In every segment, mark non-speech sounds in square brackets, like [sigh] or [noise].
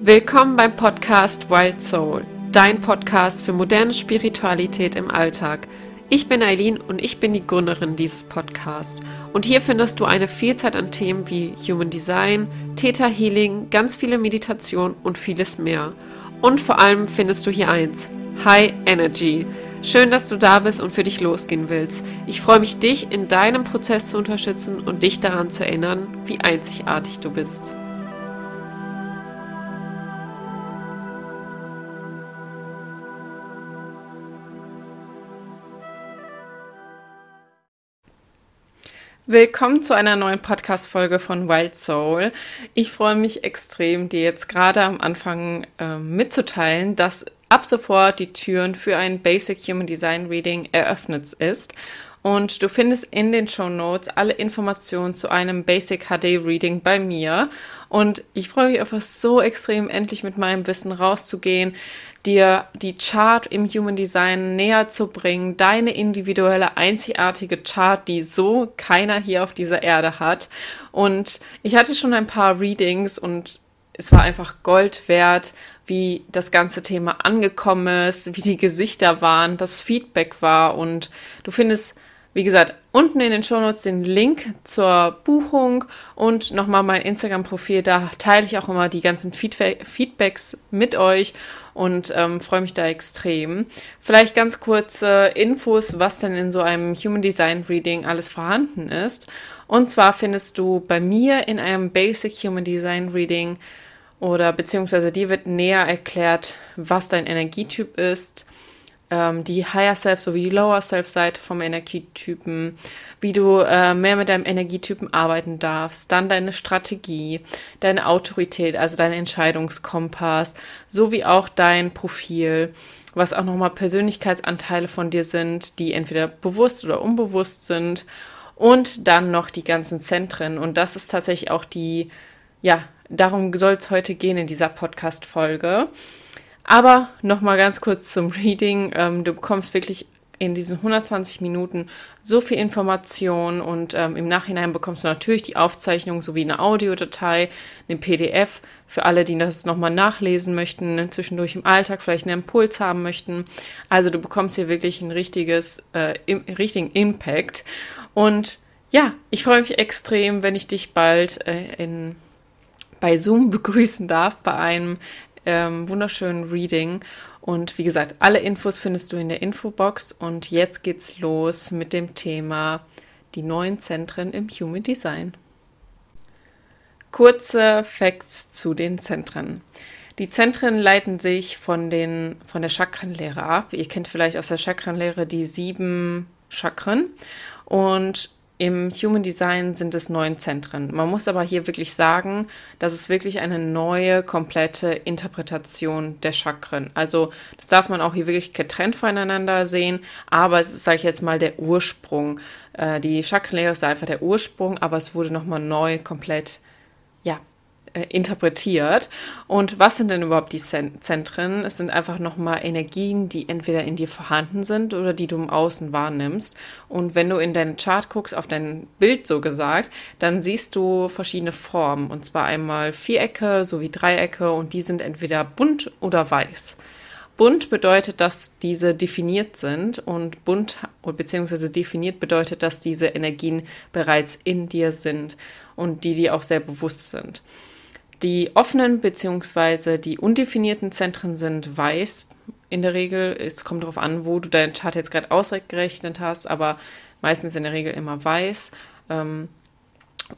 Willkommen beim Podcast Wild Soul, dein Podcast für moderne Spiritualität im Alltag. Ich bin Eileen und ich bin die Gründerin dieses Podcasts. Und hier findest du eine Vielzahl an Themen wie Human Design, Theta Healing, ganz viele Meditation und vieles mehr. Und vor allem findest du hier eins: High Energy. Schön, dass du da bist und für dich losgehen willst. Ich freue mich, dich in deinem Prozess zu unterstützen und dich daran zu erinnern, wie einzigartig du bist. Willkommen zu einer neuen Podcast-Folge von Wild Soul. Ich freue mich extrem, dir jetzt gerade am Anfang äh, mitzuteilen, dass ab sofort die Türen für ein Basic Human Design Reading eröffnet ist. Und du findest in den Show Notes alle Informationen zu einem Basic HD Reading bei mir. Und ich freue mich einfach so extrem, endlich mit meinem Wissen rauszugehen, dir die Chart im Human Design näher zu bringen, deine individuelle, einzigartige Chart, die so keiner hier auf dieser Erde hat. Und ich hatte schon ein paar Readings und es war einfach Gold wert, wie das ganze Thema angekommen ist, wie die Gesichter waren, das Feedback war und du findest wie gesagt, unten in den Shownotes den Link zur Buchung und nochmal mein Instagram-Profil. Da teile ich auch immer die ganzen Feedback Feedbacks mit euch und ähm, freue mich da extrem. Vielleicht ganz kurze Infos, was denn in so einem Human Design Reading alles vorhanden ist. Und zwar findest du bei mir in einem Basic Human Design Reading oder beziehungsweise dir wird näher erklärt, was dein Energietyp ist ähm, die Higher Self sowie die Lower Self Seite vom Energietypen, wie du äh, mehr mit deinem Energietypen arbeiten darfst, dann deine Strategie, deine Autorität, also dein Entscheidungskompass, sowie auch dein Profil, was auch nochmal Persönlichkeitsanteile von dir sind, die entweder bewusst oder unbewusst sind und dann noch die ganzen Zentren und das ist tatsächlich auch die, ja, darum soll es heute gehen in dieser Podcast-Folge. Aber nochmal ganz kurz zum Reading. Ähm, du bekommst wirklich in diesen 120 Minuten so viel Information und ähm, im Nachhinein bekommst du natürlich die Aufzeichnung sowie eine Audiodatei, eine PDF für alle, die das nochmal nachlesen möchten, zwischendurch im Alltag vielleicht einen Impuls haben möchten. Also du bekommst hier wirklich ein richtiges, äh, im, richtigen Impact. Und ja, ich freue mich extrem, wenn ich dich bald äh, in bei Zoom [laughs] begrüßen darf bei einem ähm, wunderschönen Reading. Und wie gesagt, alle Infos findest du in der Infobox. Und jetzt geht's los mit dem Thema die neuen Zentren im Human Design. Kurze Facts zu den Zentren. Die Zentren leiten sich von, den, von der Chakrenlehre ab. Ihr kennt vielleicht aus der Chakrenlehre die sieben Chakren. Und im Human Design sind es neun Zentren. Man muss aber hier wirklich sagen, dass es wirklich eine neue, komplette Interpretation der Chakren. Also das darf man auch hier wirklich getrennt voneinander sehen, aber es ist, sage ich jetzt mal, der Ursprung. Äh, die Chakrenlehre ist einfach der Ursprung, aber es wurde nochmal neu komplett, ja, äh, interpretiert. Und was sind denn überhaupt die Zentren? Es sind einfach nochmal Energien, die entweder in dir vorhanden sind oder die du im Außen wahrnimmst. Und wenn du in deinen Chart guckst, auf dein Bild so gesagt, dann siehst du verschiedene Formen. Und zwar einmal Vierecke sowie Dreiecke und die sind entweder bunt oder weiß. Bunt bedeutet, dass diese definiert sind und bunt bzw. definiert bedeutet, dass diese Energien bereits in dir sind und die dir auch sehr bewusst sind. Die offenen bzw. die undefinierten Zentren sind weiß in der Regel. Es kommt darauf an, wo du deinen Chart jetzt gerade ausgerechnet hast, aber meistens in der Regel immer weiß. Ähm,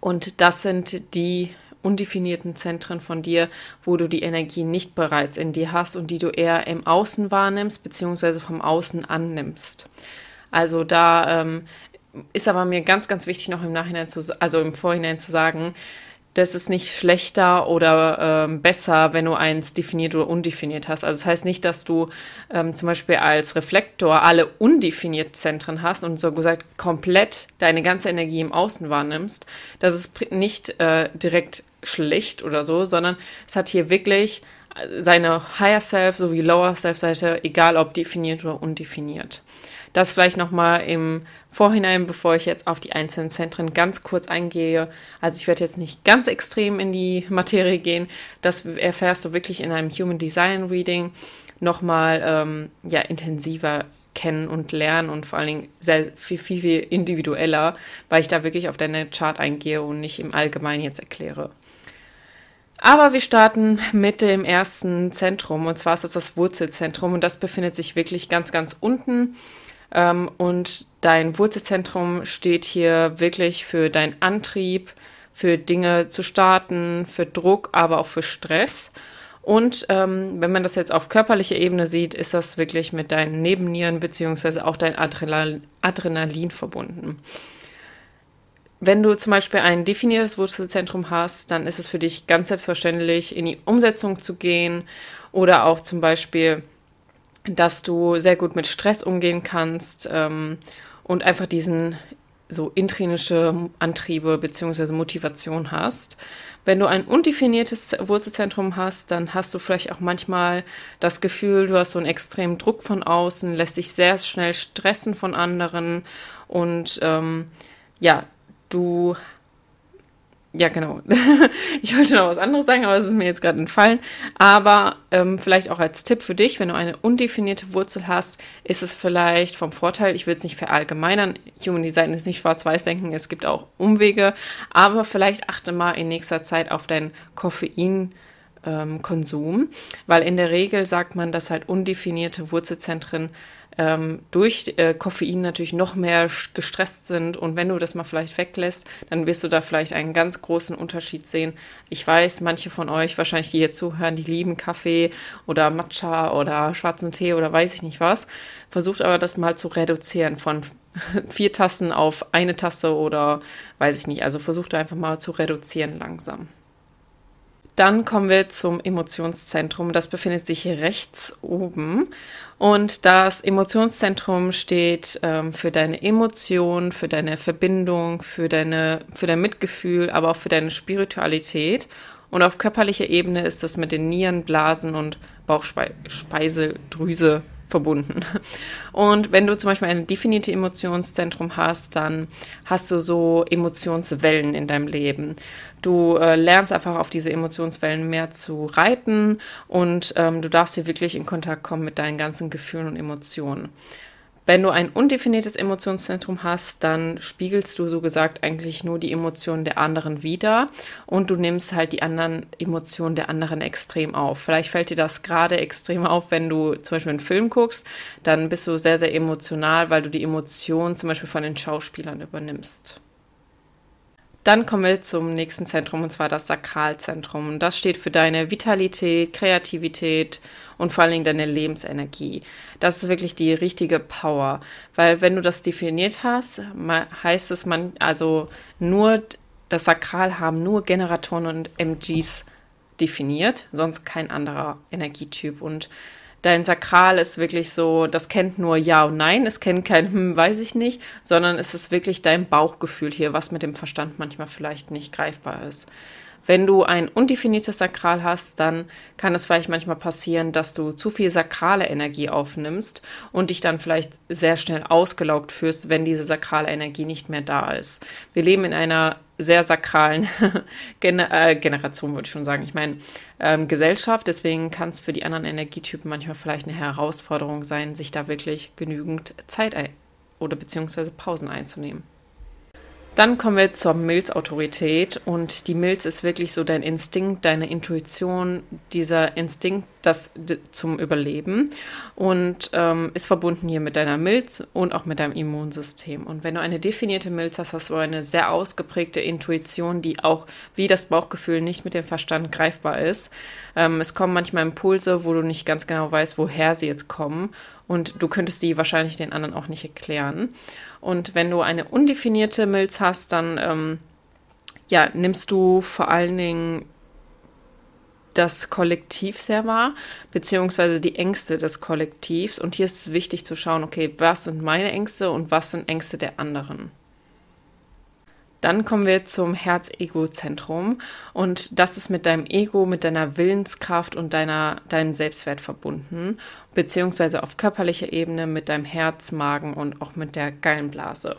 und das sind die undefinierten Zentren von dir, wo du die Energie nicht bereits in dir hast und die du eher im Außen wahrnimmst bzw. vom Außen annimmst. Also da ähm, ist aber mir ganz, ganz wichtig noch im Nachhinein zu, also im Vorhinein zu sagen, das ist nicht schlechter oder ähm, besser, wenn du eins definiert oder undefiniert hast. Also das heißt nicht, dass du ähm, zum Beispiel als Reflektor alle undefiniert Zentren hast und so gesagt komplett deine ganze Energie im Außen wahrnimmst. Das ist nicht äh, direkt schlecht oder so, sondern es hat hier wirklich seine Higher Self sowie Lower Self Seite, egal ob definiert oder undefiniert. Das vielleicht nochmal im Vorhinein, bevor ich jetzt auf die einzelnen Zentren ganz kurz eingehe. Also ich werde jetzt nicht ganz extrem in die Materie gehen. Das erfährst du wirklich in einem Human Design Reading nochmal ähm, ja, intensiver kennen und lernen und vor allen Dingen sehr viel, viel, viel individueller, weil ich da wirklich auf deine Chart eingehe und nicht im Allgemeinen jetzt erkläre. Aber wir starten mit dem ersten Zentrum und zwar ist es das Wurzelzentrum und das befindet sich wirklich ganz, ganz unten. Ähm, und dein Wurzelzentrum steht hier wirklich für deinen Antrieb, für Dinge zu starten, für Druck, aber auch für Stress. Und ähm, wenn man das jetzt auf körperlicher Ebene sieht, ist das wirklich mit deinen Nebennieren beziehungsweise auch dein Adrenalin, Adrenalin verbunden. Wenn du zum Beispiel ein definiertes Wurzelzentrum hast, dann ist es für dich ganz selbstverständlich, in die Umsetzung zu gehen oder auch zum Beispiel, dass du sehr gut mit Stress umgehen kannst ähm, und einfach diesen so intrinische Antriebe bzw. Motivation hast. Wenn du ein undefiniertes Wurzelzentrum hast, dann hast du vielleicht auch manchmal das Gefühl, du hast so einen extremen Druck von außen, lässt dich sehr schnell stressen von anderen und ähm, ja, du ja, genau. [laughs] ich wollte noch was anderes sagen, aber es ist mir jetzt gerade entfallen. Aber ähm, vielleicht auch als Tipp für dich, wenn du eine undefinierte Wurzel hast, ist es vielleicht vom Vorteil, ich will es nicht verallgemeinern, Human Design ist nicht schwarz-weiß-denken, es gibt auch Umwege, aber vielleicht achte mal in nächster Zeit auf deinen Koffein. Konsum, weil in der Regel sagt man, dass halt undefinierte Wurzelzentren ähm, durch äh, Koffein natürlich noch mehr gestresst sind. Und wenn du das mal vielleicht weglässt, dann wirst du da vielleicht einen ganz großen Unterschied sehen. Ich weiß, manche von euch, wahrscheinlich die hier zuhören, die lieben Kaffee oder Matcha oder schwarzen Tee oder weiß ich nicht was. Versucht aber das mal zu reduzieren von [laughs] vier Tassen auf eine Tasse oder weiß ich nicht. Also versucht einfach mal zu reduzieren langsam. Dann kommen wir zum Emotionszentrum. Das befindet sich rechts oben. Und das Emotionszentrum steht ähm, für deine Emotion, für deine Verbindung, für, deine, für dein Mitgefühl, aber auch für deine Spiritualität. Und auf körperlicher Ebene ist das mit den Nieren, Blasen und Bauchspeiseldrüse verbunden. Und wenn du zum Beispiel ein definiertes Emotionszentrum hast, dann hast du so Emotionswellen in deinem Leben. Du äh, lernst einfach auf diese Emotionswellen mehr zu reiten und ähm, du darfst hier wirklich in Kontakt kommen mit deinen ganzen Gefühlen und Emotionen. Wenn du ein undefiniertes Emotionszentrum hast, dann spiegelst du so gesagt eigentlich nur die Emotionen der anderen wieder und du nimmst halt die anderen Emotionen der anderen extrem auf. Vielleicht fällt dir das gerade extrem auf, wenn du zum Beispiel einen Film guckst, dann bist du sehr, sehr emotional, weil du die Emotionen zum Beispiel von den Schauspielern übernimmst. Dann kommen wir zum nächsten Zentrum und zwar das Sakralzentrum. Das steht für deine Vitalität, Kreativität und vor allen Dingen deine Lebensenergie. Das ist wirklich die richtige Power, weil wenn du das definiert hast, heißt es man also nur das Sakral haben nur Generatoren und MGs definiert, sonst kein anderer Energietyp und dein Sakral ist wirklich so, das kennt nur Ja und Nein, es kennt kein Hm, weiß ich nicht, sondern es ist wirklich dein Bauchgefühl hier, was mit dem Verstand manchmal vielleicht nicht greifbar ist. Wenn du ein undefiniertes Sakral hast, dann kann es vielleicht manchmal passieren, dass du zu viel sakrale Energie aufnimmst und dich dann vielleicht sehr schnell ausgelaugt fühlst, wenn diese sakrale Energie nicht mehr da ist. Wir leben in einer sehr sakralen [laughs] Gen äh, Generation, würde ich schon sagen. Ich meine, ähm, Gesellschaft, deswegen kann es für die anderen Energietypen manchmal vielleicht eine Herausforderung sein, sich da wirklich genügend Zeit oder beziehungsweise Pausen einzunehmen. Dann kommen wir zur Milzautorität. Und die Milz ist wirklich so dein Instinkt, deine Intuition, dieser Instinkt, das zum Überleben und ähm, ist verbunden hier mit deiner Milz und auch mit deinem Immunsystem. Und wenn du eine definierte Milz hast, hast du eine sehr ausgeprägte Intuition, die auch wie das Bauchgefühl nicht mit dem Verstand greifbar ist. Ähm, es kommen manchmal Impulse, wo du nicht ganz genau weißt, woher sie jetzt kommen und du könntest die wahrscheinlich den anderen auch nicht erklären. Und wenn du eine undefinierte Milz hast, dann ähm, ja, nimmst du vor allen Dingen das Kollektiv sehr wahr, beziehungsweise die Ängste des Kollektivs. Und hier ist es wichtig zu schauen, okay, was sind meine Ängste und was sind Ängste der anderen. Dann kommen wir zum Herz-Ego-Zentrum und das ist mit deinem Ego, mit deiner Willenskraft und deiner, deinem Selbstwert verbunden, beziehungsweise auf körperlicher Ebene mit deinem Herz, Magen und auch mit der Gallenblase.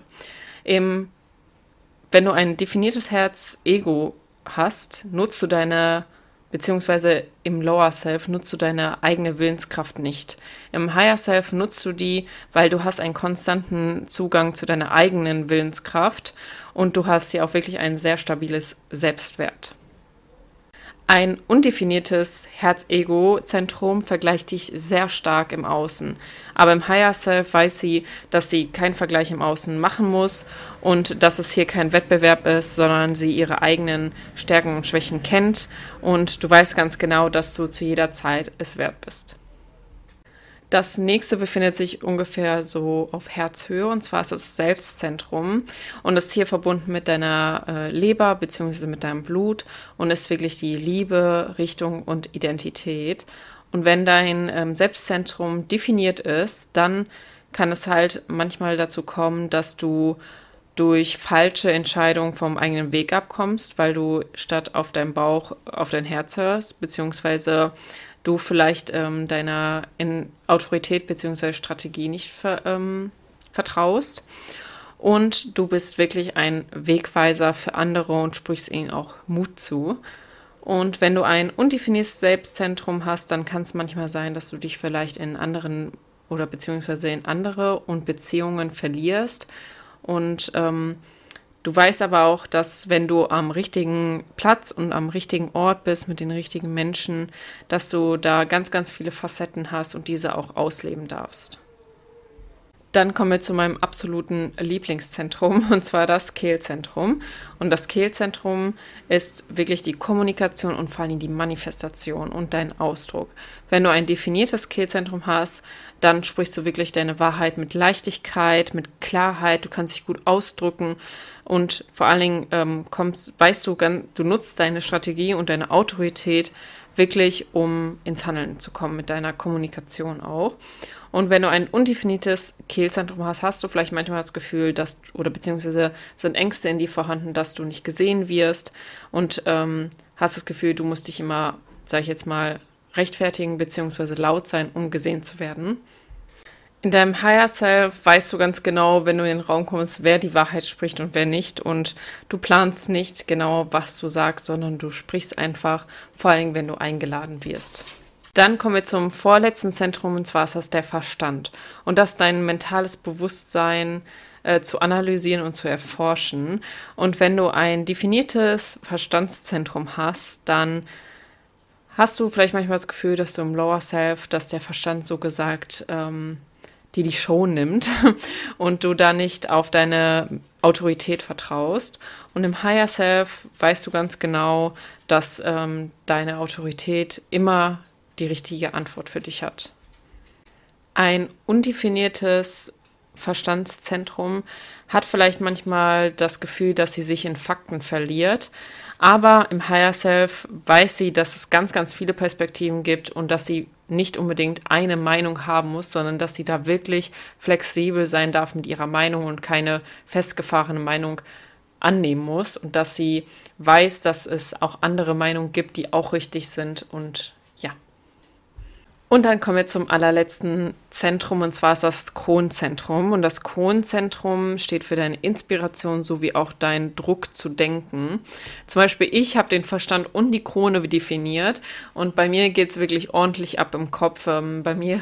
Im, wenn du ein definiertes Herz-Ego hast, nutzt du deine beziehungsweise im Lower Self nutzt du deine eigene Willenskraft nicht. Im Higher Self nutzt du die, weil du hast einen konstanten Zugang zu deiner eigenen Willenskraft und du hast hier auch wirklich ein sehr stabiles Selbstwert. Ein undefiniertes Herz-Ego-Zentrum vergleicht dich sehr stark im Außen. Aber im Higher Self weiß sie, dass sie keinen Vergleich im Außen machen muss und dass es hier kein Wettbewerb ist, sondern sie ihre eigenen Stärken und Schwächen kennt und du weißt ganz genau, dass du zu jeder Zeit es wert bist. Das nächste befindet sich ungefähr so auf Herzhöhe und zwar ist das Selbstzentrum und ist hier verbunden mit deiner äh, Leber bzw. mit deinem Blut und ist wirklich die Liebe, Richtung und Identität. Und wenn dein ähm, Selbstzentrum definiert ist, dann kann es halt manchmal dazu kommen, dass du durch falsche Entscheidungen vom eigenen Weg abkommst, weil du statt auf deinem Bauch auf dein Herz hörst, beziehungsweise du vielleicht ähm, deiner in Autorität bzw. Strategie nicht ver, ähm, vertraust. Und du bist wirklich ein Wegweiser für andere und sprichst ihnen auch Mut zu. Und wenn du ein undefiniertes Selbstzentrum hast, dann kann es manchmal sein, dass du dich vielleicht in anderen oder beziehungsweise in andere und Beziehungen verlierst und ähm, Du weißt aber auch, dass wenn du am richtigen Platz und am richtigen Ort bist mit den richtigen Menschen, dass du da ganz, ganz viele Facetten hast und diese auch ausleben darfst. Dann kommen wir zu meinem absoluten Lieblingszentrum [laughs] und zwar das Kehlzentrum. Und das Kehlzentrum ist wirklich die Kommunikation und vor allem die Manifestation und dein Ausdruck. Wenn du ein definiertes Kehlzentrum hast, dann sprichst du wirklich deine Wahrheit mit Leichtigkeit, mit Klarheit, du kannst dich gut ausdrücken und vor allen Dingen ähm, kommst, weißt du, du nutzt deine Strategie und deine Autorität wirklich, um ins Handeln zu kommen mit deiner Kommunikation auch. Und wenn du ein undefiniertes Kehlzentrum hast, hast du vielleicht manchmal das Gefühl, dass, oder beziehungsweise sind Ängste in dir vorhanden, dass du nicht gesehen wirst und ähm, hast das Gefühl, du musst dich immer, sag ich jetzt mal, rechtfertigen beziehungsweise laut sein, um gesehen zu werden. In deinem Higher Self weißt du ganz genau, wenn du in den Raum kommst, wer die Wahrheit spricht und wer nicht. Und du planst nicht genau, was du sagst, sondern du sprichst einfach, vor allem wenn du eingeladen wirst. Dann kommen wir zum vorletzten Zentrum und zwar ist das der Verstand. Und das dein mentales Bewusstsein äh, zu analysieren und zu erforschen. Und wenn du ein definiertes Verstandszentrum hast, dann hast du vielleicht manchmal das Gefühl, dass du im Lower Self, dass der Verstand so gesagt ähm, die die Show nimmt [laughs] und du da nicht auf deine Autorität vertraust. Und im Higher Self weißt du ganz genau, dass ähm, deine Autorität immer die richtige Antwort für dich hat. Ein undefiniertes Verstandszentrum hat vielleicht manchmal das Gefühl, dass sie sich in Fakten verliert, aber im Higher Self weiß sie, dass es ganz, ganz viele Perspektiven gibt und dass sie nicht unbedingt eine Meinung haben muss, sondern dass sie da wirklich flexibel sein darf mit ihrer Meinung und keine festgefahrene Meinung annehmen muss und dass sie weiß, dass es auch andere Meinungen gibt, die auch richtig sind und. Und dann kommen wir zum allerletzten Zentrum und zwar ist das Kronzentrum. Und das Kronzentrum steht für deine Inspiration sowie auch deinen Druck zu denken. Zum Beispiel, ich habe den Verstand und die Krone definiert und bei mir geht es wirklich ordentlich ab im Kopf. Ähm, bei mir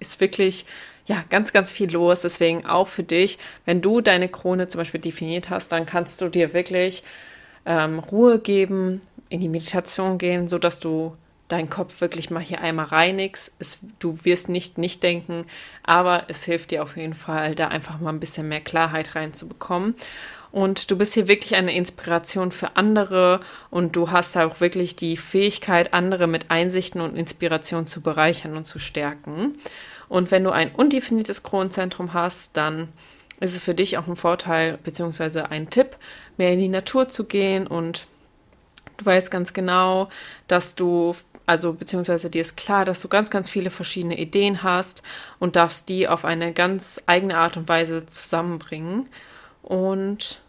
ist wirklich ja, ganz, ganz viel los. Deswegen auch für dich, wenn du deine Krone zum Beispiel definiert hast, dann kannst du dir wirklich ähm, Ruhe geben, in die Meditation gehen, sodass du deinen Kopf wirklich mal hier einmal reinigst. Es, du wirst nicht nicht denken, aber es hilft dir auf jeden Fall, da einfach mal ein bisschen mehr Klarheit reinzubekommen. Und du bist hier wirklich eine Inspiration für andere und du hast auch wirklich die Fähigkeit, andere mit Einsichten und Inspiration zu bereichern und zu stärken. Und wenn du ein undefiniertes Kronenzentrum hast, dann ist es für dich auch ein Vorteil bzw. ein Tipp, mehr in die Natur zu gehen und du weißt ganz genau, dass du also beziehungsweise dir ist klar, dass du ganz, ganz viele verschiedene Ideen hast und darfst die auf eine ganz eigene Art und Weise zusammenbringen. Und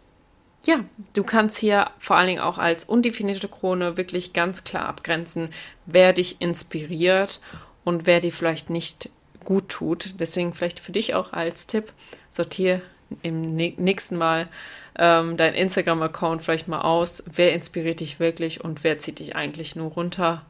ja, du kannst hier vor allen Dingen auch als undefinierte Krone wirklich ganz klar abgrenzen, wer dich inspiriert und wer dir vielleicht nicht gut tut. Deswegen vielleicht für dich auch als Tipp, sortiere im nächsten Mal ähm, dein Instagram-Account vielleicht mal aus, wer inspiriert dich wirklich und wer zieht dich eigentlich nur runter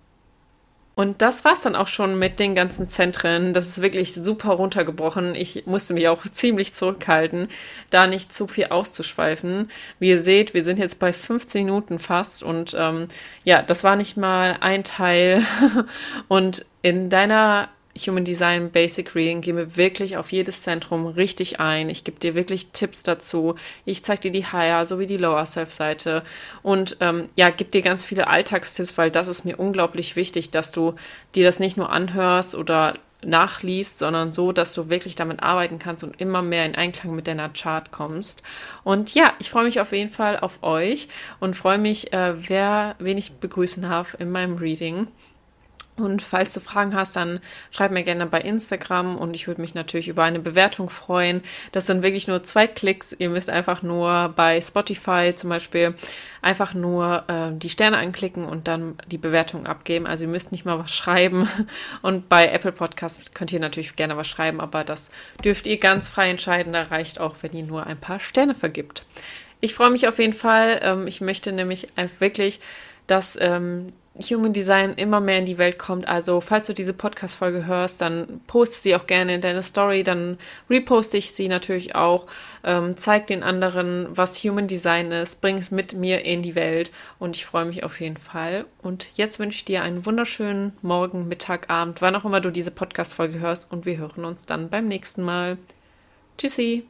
und das war's dann auch schon mit den ganzen Zentren. Das ist wirklich super runtergebrochen. Ich musste mich auch ziemlich zurückhalten, da nicht zu viel auszuschweifen. Wie ihr seht, wir sind jetzt bei 15 Minuten fast und ähm, ja, das war nicht mal ein Teil. [laughs] und in deiner Human Design Basic Reading gehen wir wirklich auf jedes Zentrum richtig ein. Ich gebe dir wirklich Tipps dazu. Ich zeige dir die Higher sowie die Lower Self Seite und ähm, ja, gebe dir ganz viele Alltagstipps, weil das ist mir unglaublich wichtig, dass du dir das nicht nur anhörst oder nachliest, sondern so, dass du wirklich damit arbeiten kannst und immer mehr in Einklang mit deiner Chart kommst. Und ja, ich freue mich auf jeden Fall auf euch und freue mich, äh, wer wen ich begrüßen darf in meinem Reading. Und falls du Fragen hast, dann schreib mir gerne bei Instagram und ich würde mich natürlich über eine Bewertung freuen. Das sind wirklich nur zwei Klicks. Ihr müsst einfach nur bei Spotify zum Beispiel einfach nur äh, die Sterne anklicken und dann die Bewertung abgeben. Also ihr müsst nicht mal was schreiben. [laughs] Und bei Apple Podcast könnt ihr natürlich gerne was schreiben, aber das dürft ihr ganz frei entscheiden. Da reicht auch, wenn ihr nur ein paar Sterne vergibt. Ich freue mich auf jeden Fall. Ähm, ich möchte nämlich einfach wirklich, dass ähm, Human Design immer mehr in die Welt kommt. Also, falls du diese Podcast-Folge hörst, dann poste sie auch gerne in deine Story, dann reposte ich sie natürlich auch. Ähm, zeig den anderen, was Human Design ist, bring es mit mir in die Welt und ich freue mich auf jeden Fall. Und jetzt wünsche ich dir einen wunderschönen Morgen, Mittag, Abend, wann auch immer du diese Podcast-Folge hörst und wir hören uns dann beim nächsten Mal. Tschüssi!